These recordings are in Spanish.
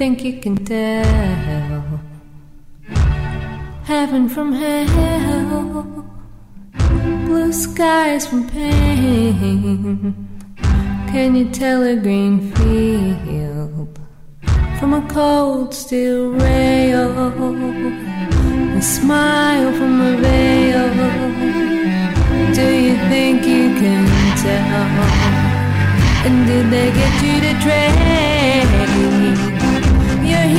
Think you can tell heaven from hell, blue skies from pain. Can you tell a green field from a cold steel rail? A smile from a veil. Do you think you can tell? And did they get you to trade?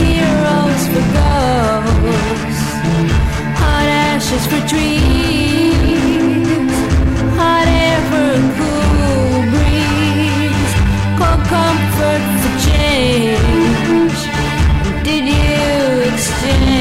Heroes for ghosts, hot ashes for trees, hot air for a cool breeze, cold comfort for change. Did you exchange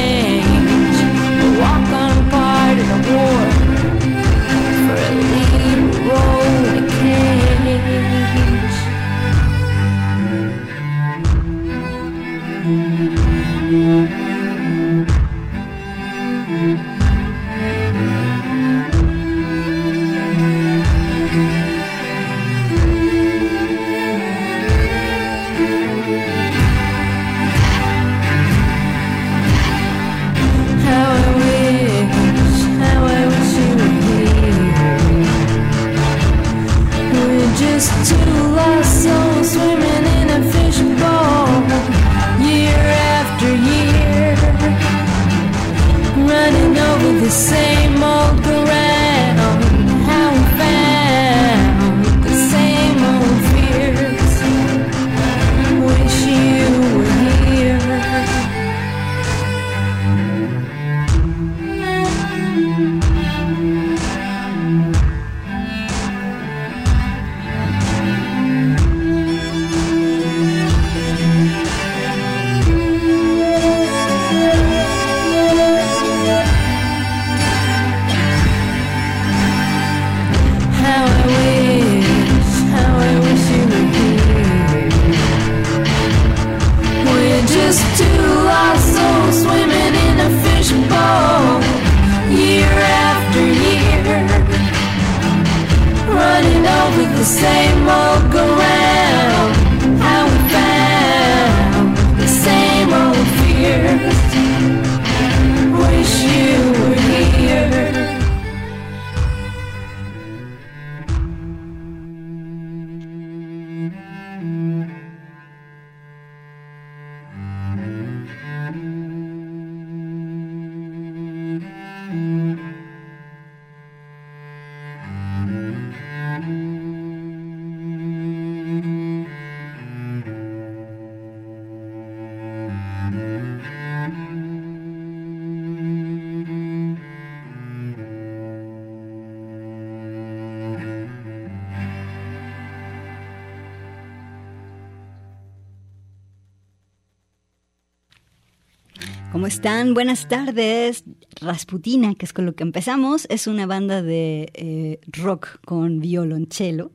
¿Cómo están? Buenas tardes. Rasputina, que es con lo que empezamos, es una banda de eh, rock con violonchelo.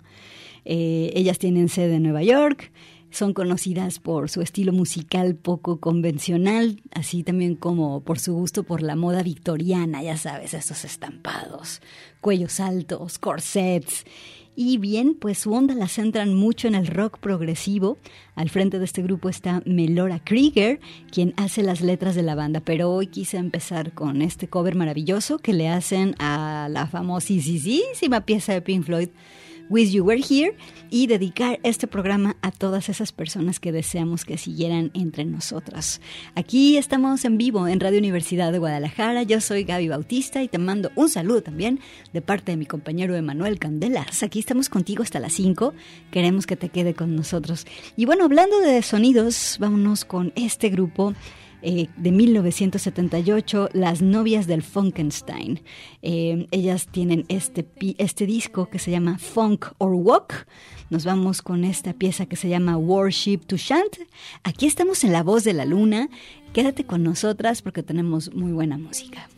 Eh, ellas tienen sede en Nueva York. Son conocidas por su estilo musical poco convencional, así también como por su gusto por la moda victoriana, ya sabes, estos estampados, cuellos altos, corsets y bien, pues su onda la centran mucho en el rock progresivo. Al frente de este grupo está Melora Krieger, quien hace las letras de la banda. Pero hoy quise empezar con este cover maravilloso que le hacen a la famosísima pieza de Pink Floyd, Wish You Were Here y dedicar este programa a todas esas personas que deseamos que siguieran entre nosotras. Aquí estamos en vivo en Radio Universidad de Guadalajara. Yo soy Gaby Bautista y te mando un saludo también de parte de mi compañero Emanuel Candelas. Aquí estamos contigo hasta las 5. Queremos que te quede con nosotros. Y bueno, hablando de sonidos, vámonos con este grupo eh, de 1978, Las novias del Funkenstein. Eh, ellas tienen este, este disco que se llama Funk or Walk. Nos vamos con esta pieza que se llama Worship to Chant. Aquí estamos en La Voz de la Luna. Quédate con nosotras porque tenemos muy buena música.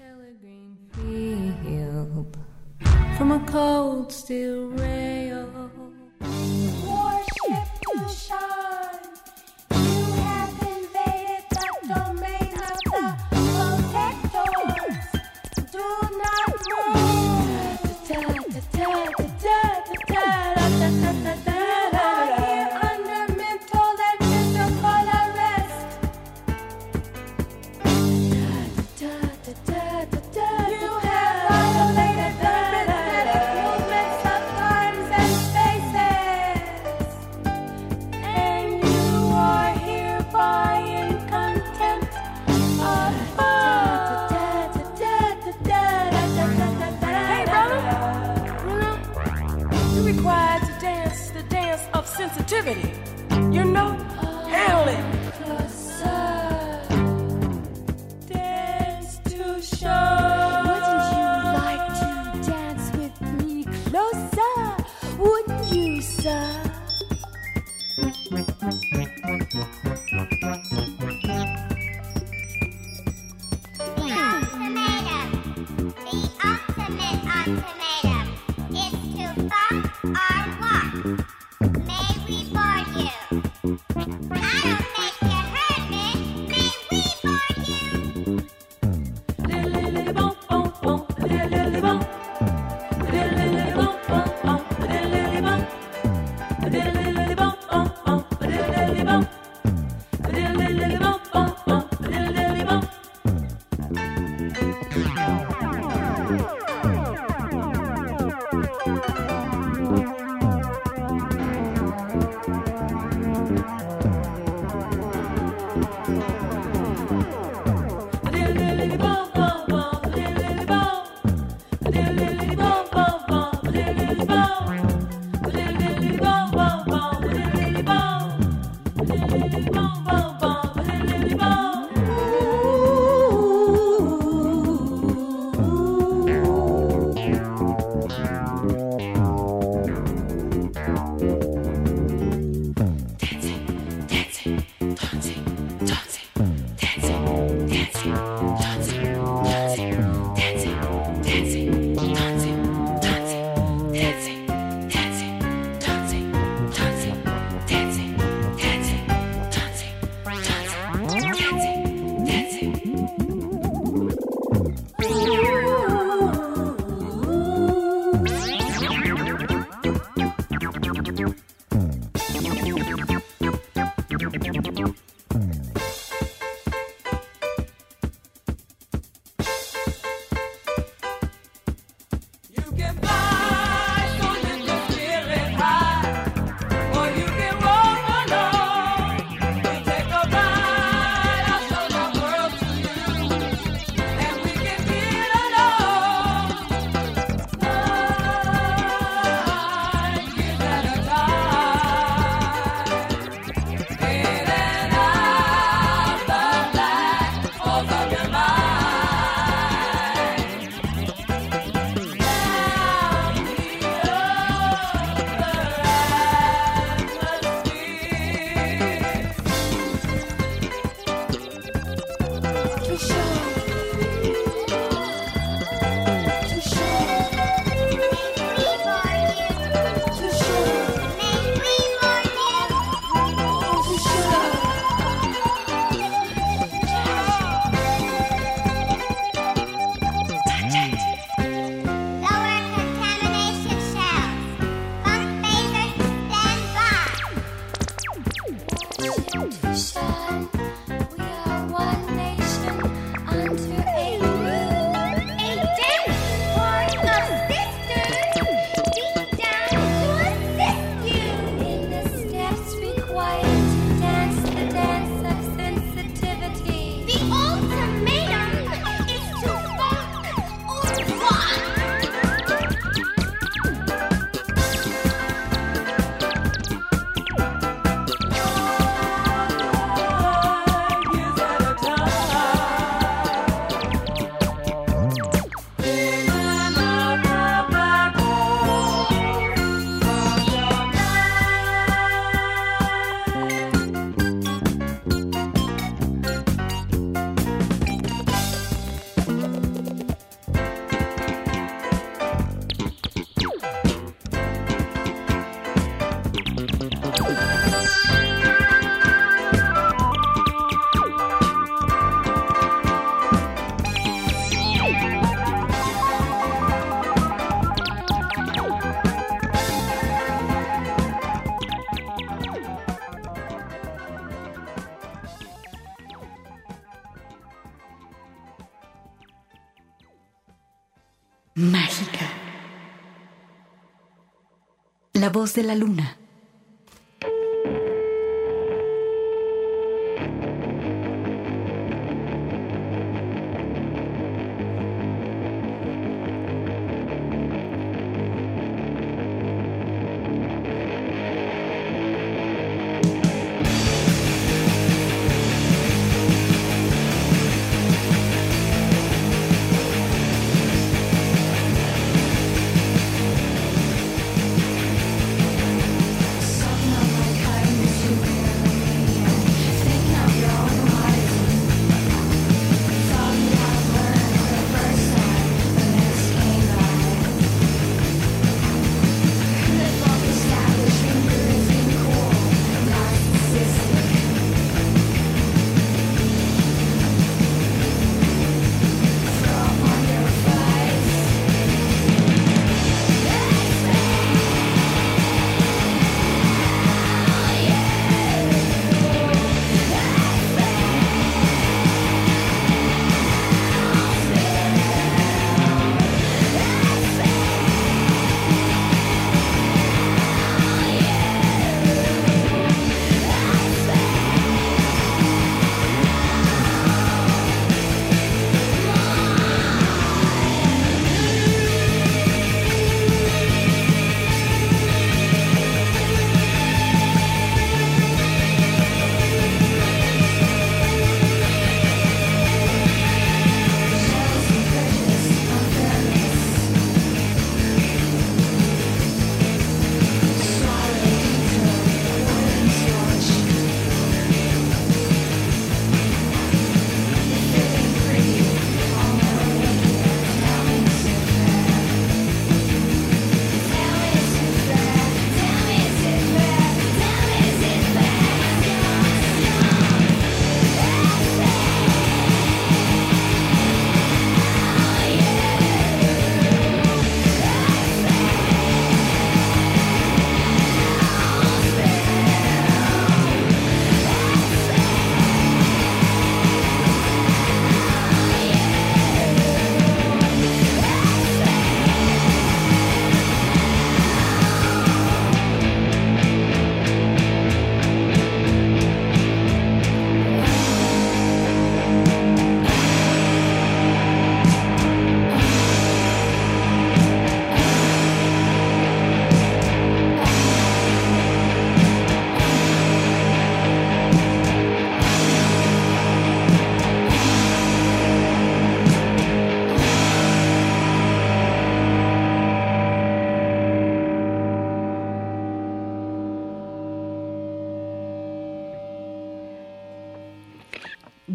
De la luna.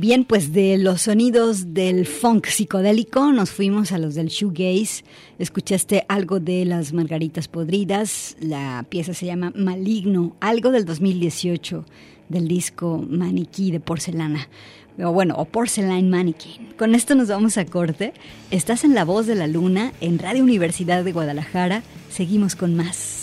Bien, pues de los sonidos del funk psicodélico nos fuimos a los del shoegaze. Escuchaste algo de las margaritas podridas. La pieza se llama Maligno, algo del 2018 del disco Maniquí de porcelana. O bueno, o Porcelain Mannequin. Con esto nos vamos a corte. Estás en La Voz de la Luna, en Radio Universidad de Guadalajara. Seguimos con más.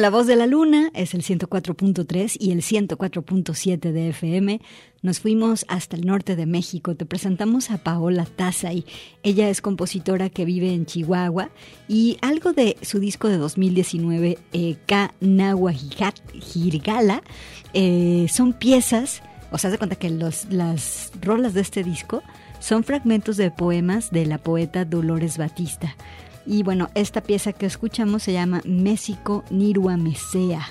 La Voz de la Luna, es el 104.3 y el 104.7 de FM. Nos fuimos hasta el norte de México. Te presentamos a Paola Tazay. Ella es compositora que vive en Chihuahua y algo de su disco de 2019, eh, eh, son piezas, o sea, se cuenta que los, las rolas de este disco son fragmentos de poemas de la poeta Dolores Batista. Y bueno, esta pieza que escuchamos se llama México Nirua Mesea.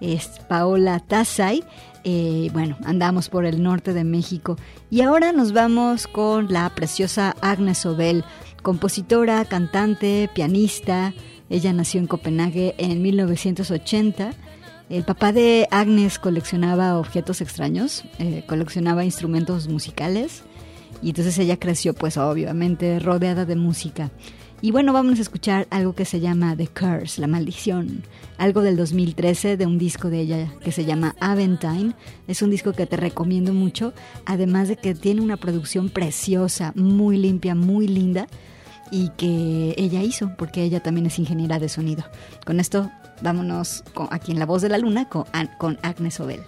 Es Paola Tazay. Eh, bueno, andamos por el norte de México. Y ahora nos vamos con la preciosa Agnes Obel, compositora, cantante, pianista. Ella nació en Copenhague en 1980. El papá de Agnes coleccionaba objetos extraños, eh, coleccionaba instrumentos musicales y entonces ella creció pues obviamente rodeada de música. Y bueno, vamos a escuchar algo que se llama The Curse, la maldición, algo del 2013 de un disco de ella que se llama Aventine. Es un disco que te recomiendo mucho, además de que tiene una producción preciosa, muy limpia, muy linda y que ella hizo, porque ella también es ingeniera de sonido. Con esto, vámonos aquí en La Voz de la Luna con, con Agnes Obel.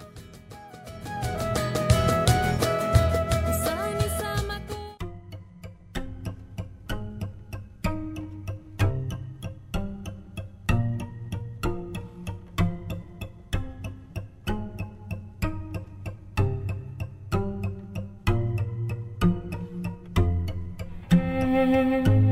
there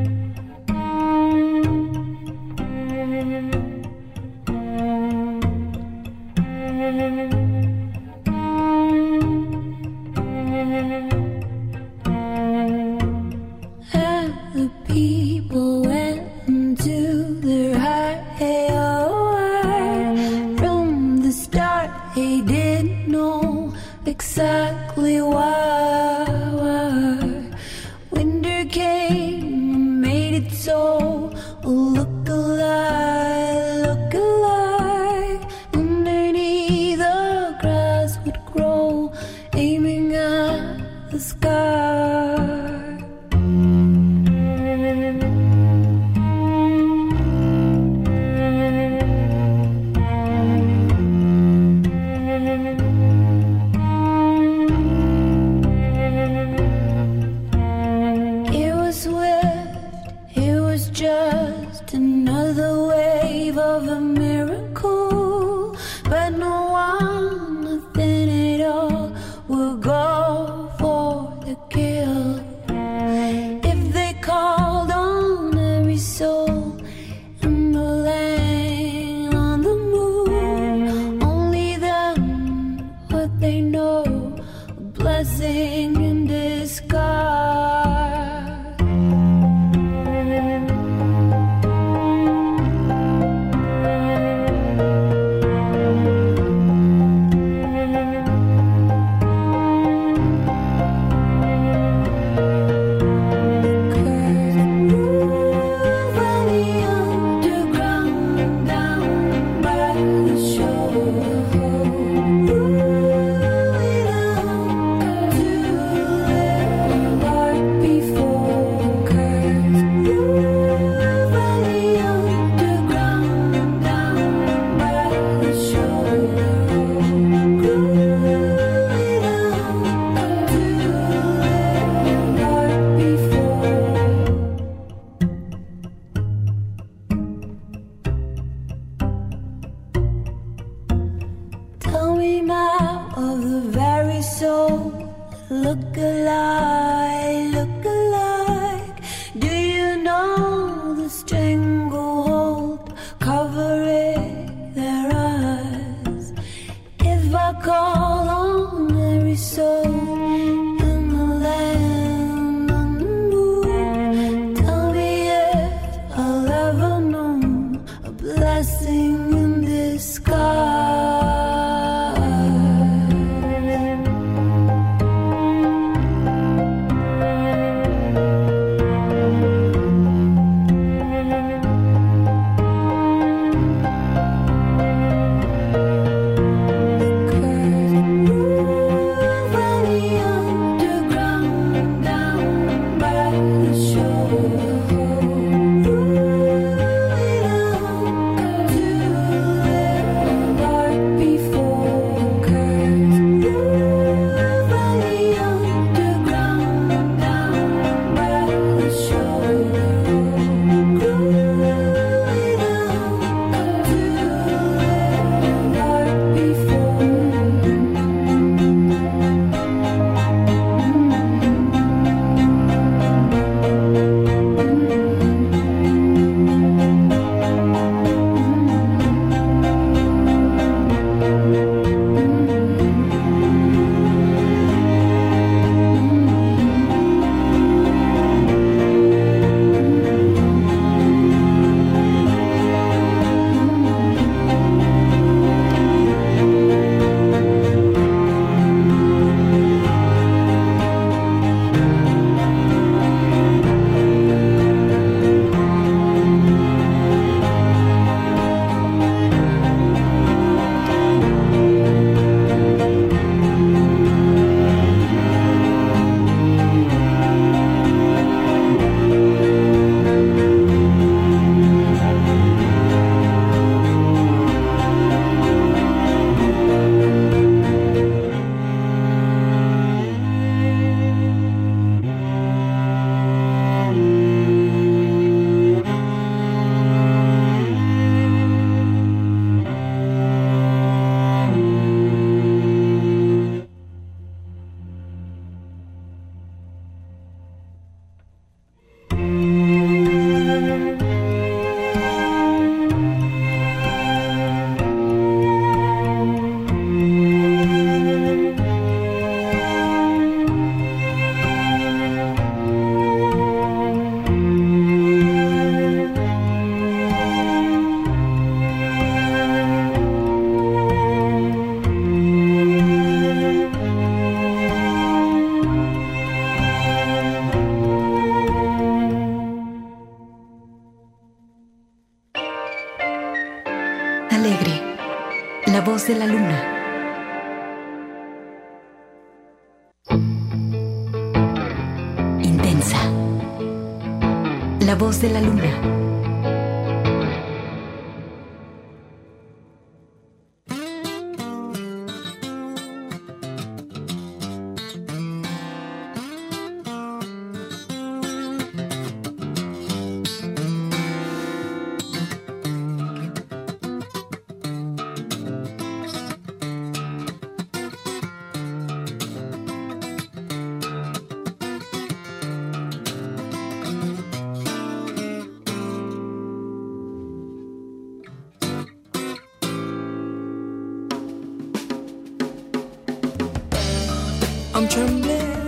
I'm trembling.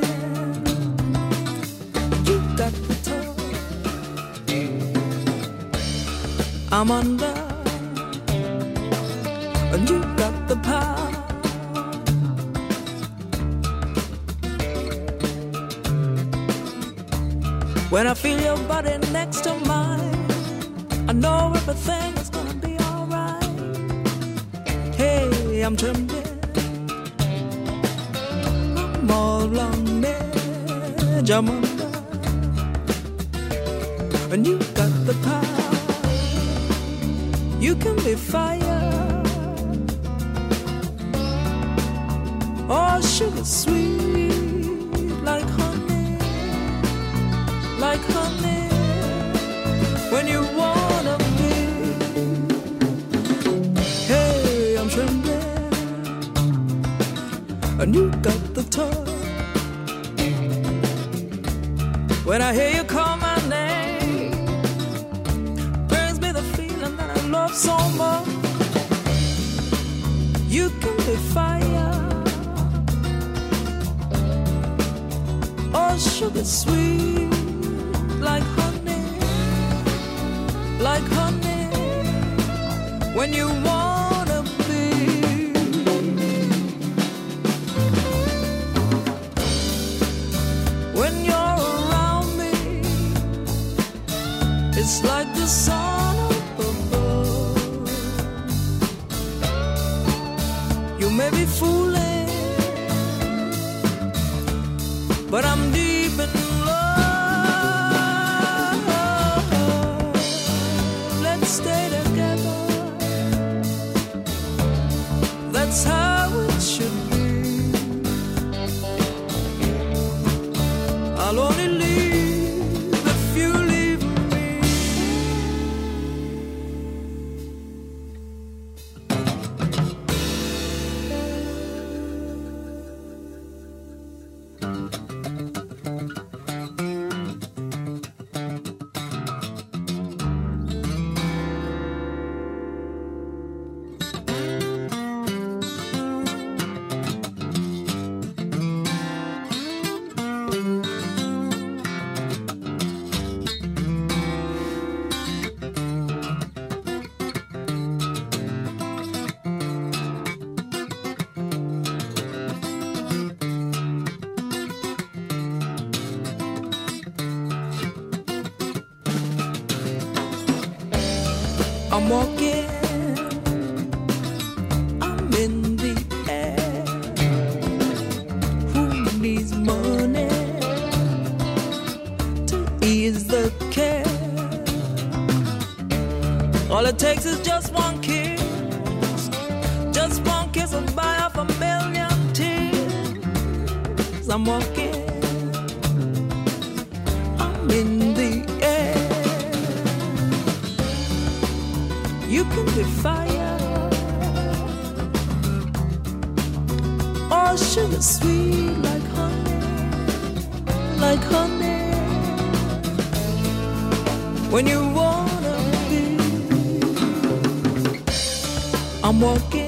You got the touch. I'm under. And you got the power. When I feel your body next to mine, I know everything is gonna be alright. Hey, I'm trembling. I'm under. And you got the power. You can be fire. Oh, sugar sweet like honey, like honey. When you wanna be, hey, I'm trembling and you got the touch. When I hear you call my name, brings me the feeling that I love so much. You can be fire, or sugar sweet, like honey, like honey. When you wanna It's like the sun just one kiss will buy off a million tears. I'm walking, I'm in the air. You can be fire. Or sugar sweet like honey, like honey. When you wanna be, I'm walking.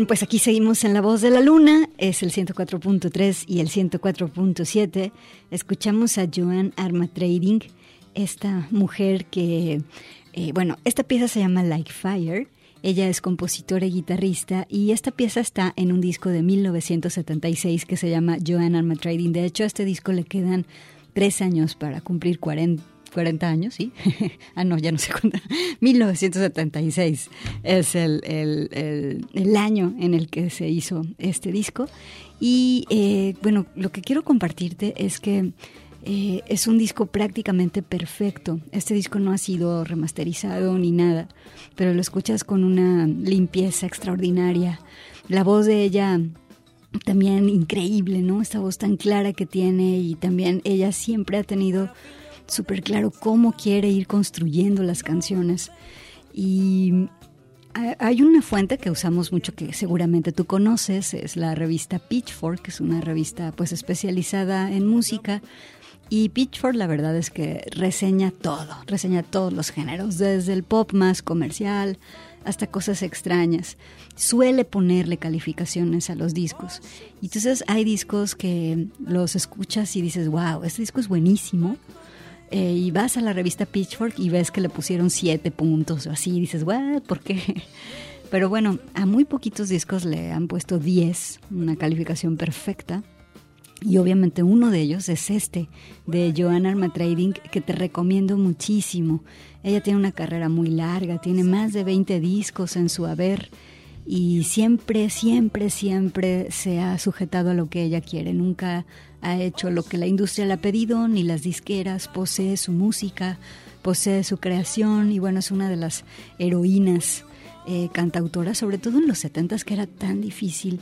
Bien, pues aquí seguimos en La Voz de la Luna, es el 104.3 y el 104.7. Escuchamos a Joan Arma Trading, esta mujer que, eh, bueno, esta pieza se llama Like Fire. Ella es compositora y guitarrista y esta pieza está en un disco de 1976 que se llama Joan Arma Trading. De hecho, a este disco le quedan tres años para cumplir 40, 40 años, ¿sí? ah, no, ya no sé cuánto. 1976 es el, el, el, el año en el que se hizo este disco. Y eh, bueno, lo que quiero compartirte es que eh, es un disco prácticamente perfecto. Este disco no ha sido remasterizado ni nada, pero lo escuchas con una limpieza extraordinaria. La voz de ella también increíble, ¿no? Esta voz tan clara que tiene y también ella siempre ha tenido súper claro cómo quiere ir construyendo las canciones. Y ha- hay una fuente que usamos mucho que seguramente tú conoces, es la revista Pitchfork, que es una revista pues especializada en música. Y Pitchfork la verdad es que reseña todo, reseña todos los géneros, desde el pop más comercial hasta cosas extrañas. Suele ponerle calificaciones a los discos. Y entonces hay discos que los escuchas y dices, wow, este disco es buenísimo. Eh, y vas a la revista Pitchfork y ves que le pusieron siete puntos o así, y dices, "What? ¿Por qué? Pero bueno, a muy poquitos discos le han puesto 10, una calificación perfecta. Y obviamente uno de ellos es este, de Joanna Arma Trading, que te recomiendo muchísimo. Ella tiene una carrera muy larga, tiene más de 20 discos en su haber y siempre, siempre, siempre se ha sujetado a lo que ella quiere. Nunca ha hecho lo que la industria le ha pedido, ni las disqueras, posee su música, posee su creación y bueno, es una de las heroínas eh, cantautoras, sobre todo en los 70 que era tan difícil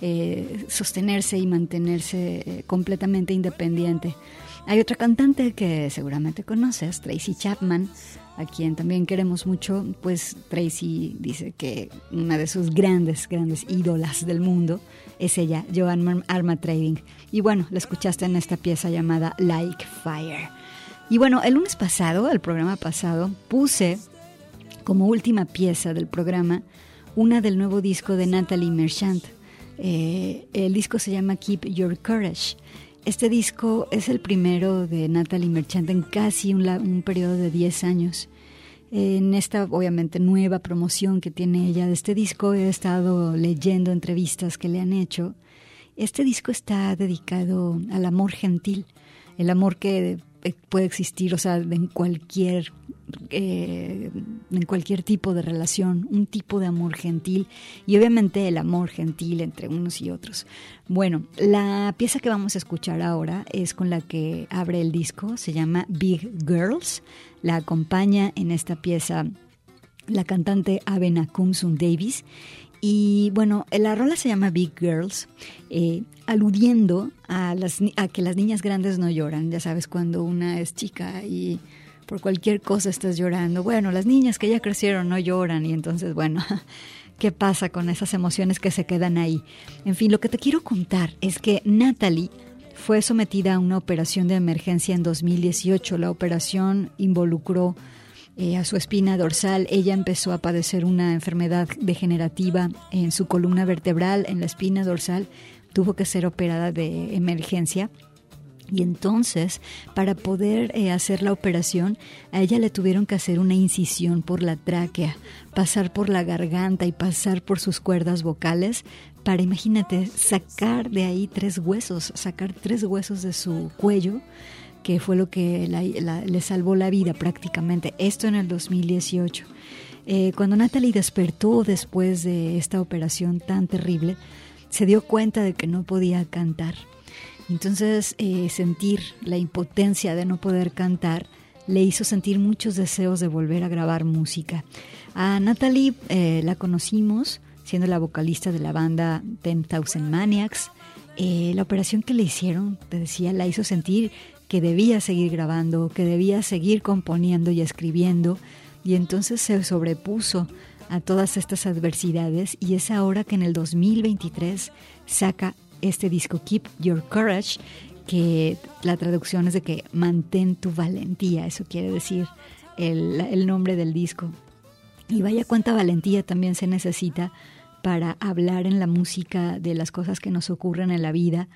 eh, sostenerse y mantenerse eh, completamente independiente. Hay otra cantante que seguramente conoces, Tracy Chapman, a quien también queremos mucho, pues Tracy dice que una de sus grandes, grandes ídolas del mundo es ella, Joan Arma Trading. Y bueno, la escuchaste en esta pieza llamada Like Fire. Y bueno, el lunes pasado, el programa pasado, puse como última pieza del programa una del nuevo disco de Natalie Merchant. Eh, el disco se llama Keep Your Courage. Este disco es el primero de Natalie Merchant en casi un, periodo de 10 años. En esta, obviamente, nueva promoción que tiene ella de este disco, he estado leyendo entrevistas que le han hecho. Este disco está dedicado al amor gentil, el amor que puede existir, o sea, en cualquier, eh, en cualquier tipo de relación, un tipo de amor gentil y obviamente el amor gentil entre unos y otros. Bueno, la pieza que vamos a escuchar ahora es con la que abre el disco, se llama Big Girls, la acompaña en esta pieza la cantante Avena Kumsum Davis. Y bueno, la rola se llama Big Girls, eh, aludiendo a, las, a que las niñas grandes no lloran. Ya sabes, cuando una es chica y por cualquier cosa estás llorando. Bueno, las niñas que ya crecieron no lloran y entonces, bueno, ¿qué pasa con esas emociones que se quedan ahí? En fin, lo que te quiero contar es que Natalie fue sometida a una operación de emergencia en 2018. La operación involucró eh, a su espina dorsal. Ella empezó a padecer una enfermedad degenerativa en su columna vertebral, en la espina dorsal. Tuvo que ser operada de emergencia. Y entonces, para poder eh, hacer la operación, a ella le tuvieron que hacer una incisión por la tráquea, pasar por la garganta y pasar por sus cuerdas vocales para, imagínate, sacar de ahí tres huesos, sacar tres huesos de su cuello, que fue lo que le salvó la vida prácticamente. Esto en el 2018. Eh, cuando Natalie despertó después de esta operación tan terrible, se dio cuenta de que no podía cantar. Entonces, eh, sentir la impotencia de no poder cantar le hizo sentir muchos deseos de volver a grabar música. A Natalie eh, la conocimos siendo la vocalista de la banda Ten Thousand Maniacs. Eh, la operación que le hicieron, te decía, la hizo sentir que debía seguir grabando, que debía seguir componiendo y escribiendo, y entonces se sobrepuso a todas estas adversidades y es ahora que en el 2023 saca este disco Keep Your Courage, que la traducción es de que mantén tu valentía, eso quiere decir el, el nombre del disco. Y vaya cuánta valentía también se necesita para hablar en la música de las cosas que nos ocurren en la vida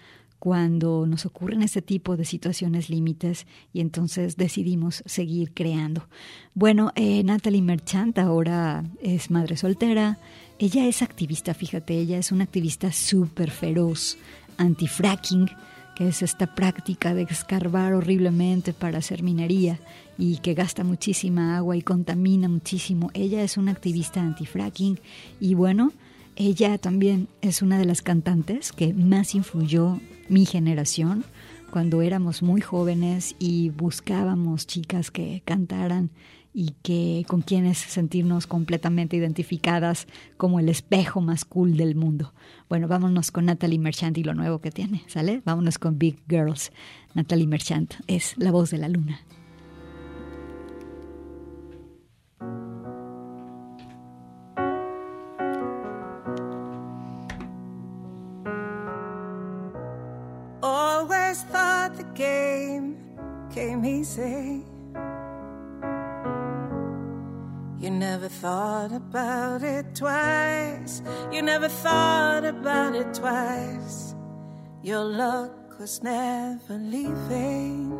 cuando nos ocurren este tipo de situaciones límites y entonces decidimos seguir creando. Bueno, eh, Natalie Merchant ahora es madre soltera. Ella es activista, fíjate, ella es una activista súper feroz, anti-fracking, que es esta práctica de escarbar horriblemente para hacer minería y que gasta muchísima agua y contamina muchísimo. Ella es una activista anti-fracking y bueno, ella también es una de las cantantes que más influyó mi generación, cuando éramos muy jóvenes y buscábamos chicas que cantaran y que con quienes sentirnos completamente identificadas como el espejo más cool del mundo. Bueno, vámonos con Natalie Merchant y lo nuevo que tiene, ¿sale? Vámonos con Big Girls. Natalie Merchant es la voz de la luna. The game came easy. You never thought about it twice. You never thought about it twice. Your luck was never leaving.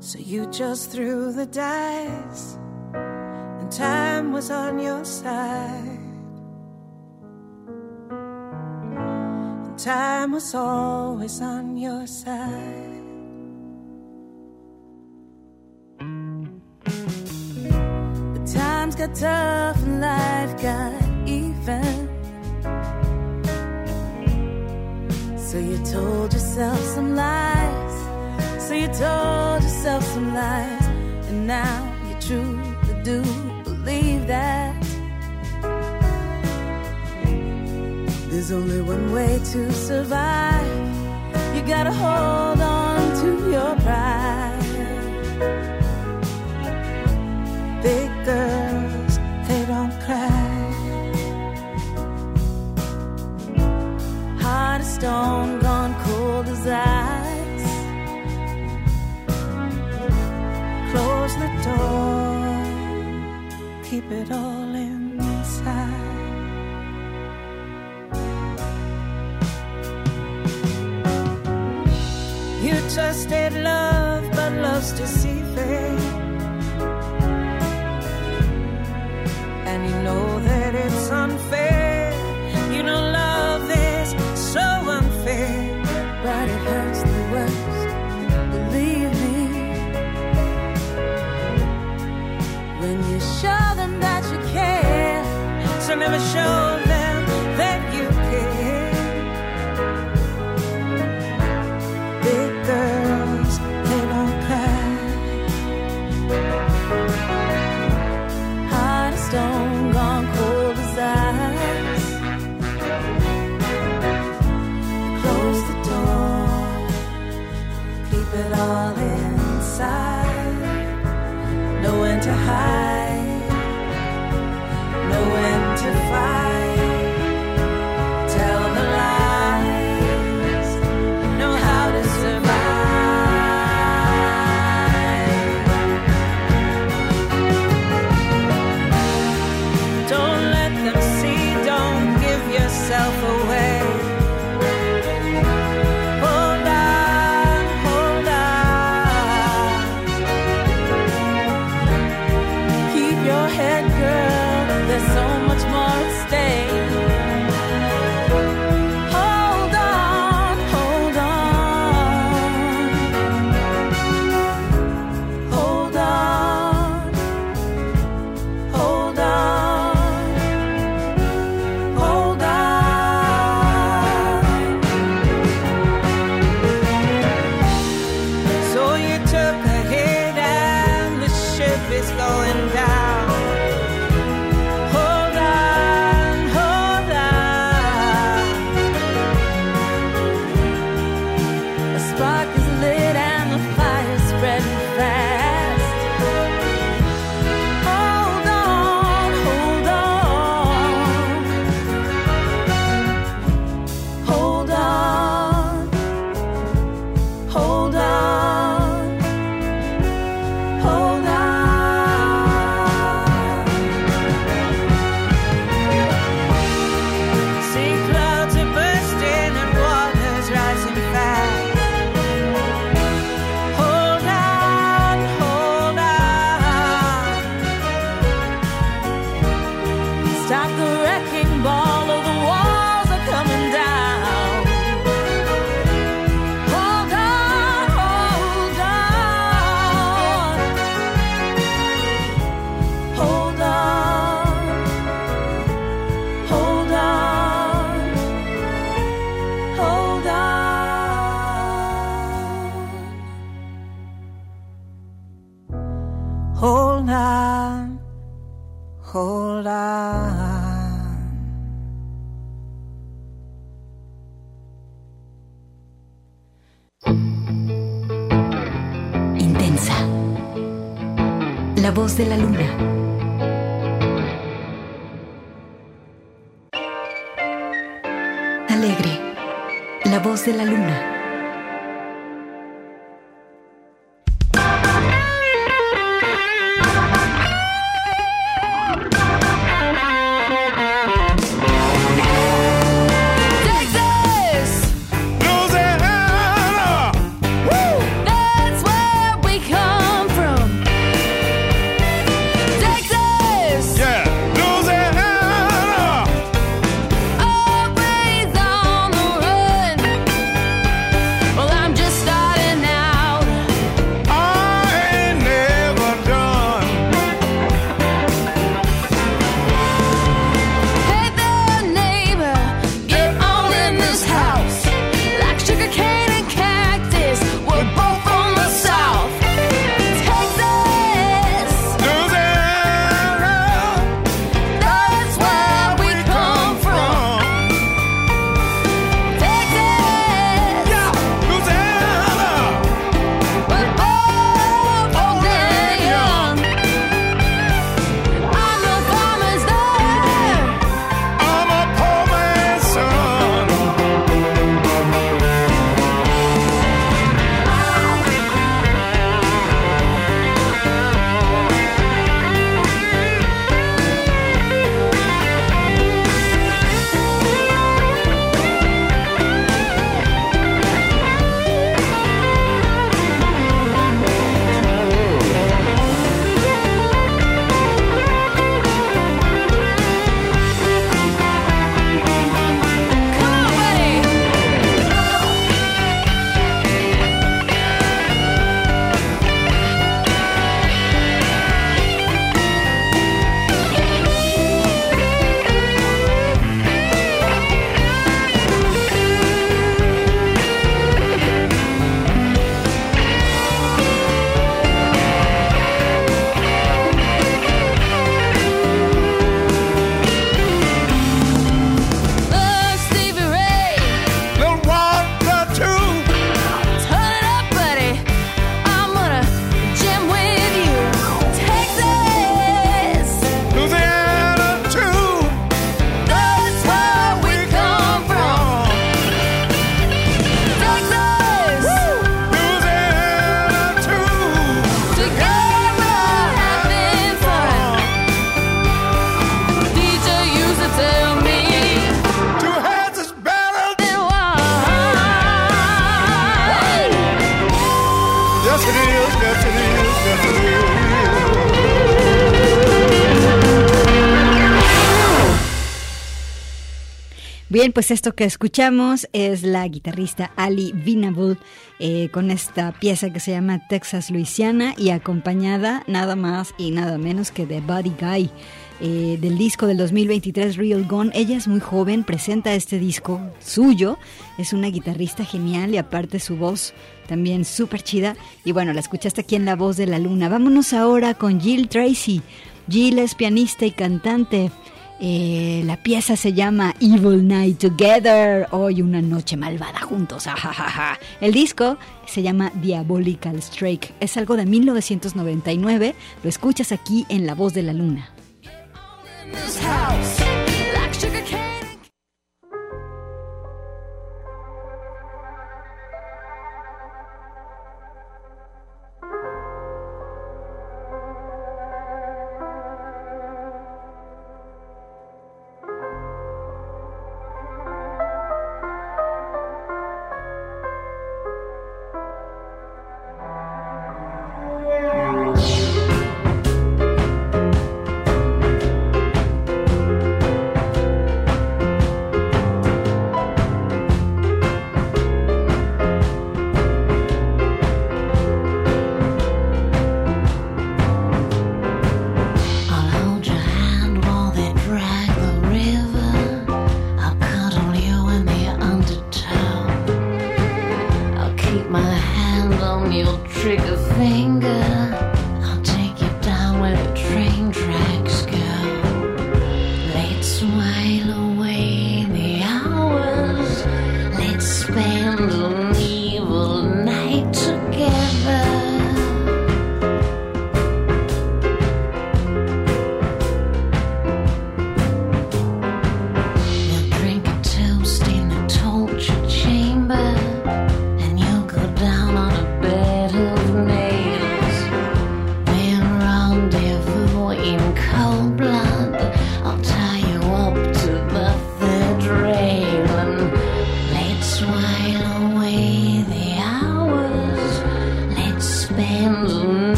So you just threw the dice, and time was on your side. Time was always on your side. The times got tough and life got even. So you told yourself some lies. So you told yourself some lies. And now you truly do believe that. There's only one way to survive. You gotta hold on to your pride. Big girls, they don't cry. Heart of stone, gone cold as ice. Close the door, keep it all trusted love, but love's deceiving. And you know that it's unfair. You know love is so unfair, but it hurts the worst. Believe me. When you show them that you care, so never show Bien, pues esto que escuchamos es la guitarrista Ali Venable eh, con esta pieza que se llama Texas Louisiana y acompañada nada más y nada menos que de Buddy Guy. eh, del disco del 2023 Real Gone. Ella es muy joven, presenta este disco suyo, es una guitarrista genial y aparte su voz también súper chida. Y bueno, la escuchaste aquí en La Voz de la Luna. Vámonos ahora con Jill Tracy. Jill es pianista y cantante. Eh, la pieza se llama Evil Night Together. Hoy una noche malvada juntos. ajajaja. El disco se llama Diabolical Strike. Es algo de 1999. Lo escuchas aquí en La Voz de la Luna.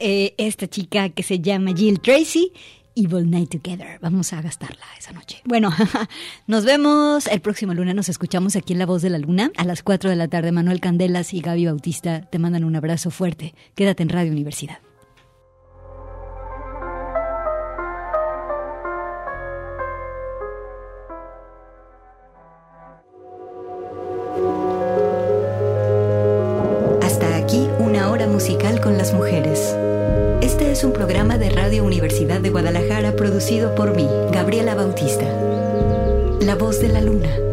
Eh, esta chica que se llama Jill Tracy. Evil Night Together. Vamos a gastarla esa noche. Bueno, nos vemos el próximo lunes. Nos escuchamos aquí en La Voz de la Luna a las 4 de la tarde. Manuel Candelas y Gaby Bautista te mandan un abrazo fuerte. Quédate en Radio Universidad. Guadalajara producido por mí, Gabriela Bautista. La voz de la luna.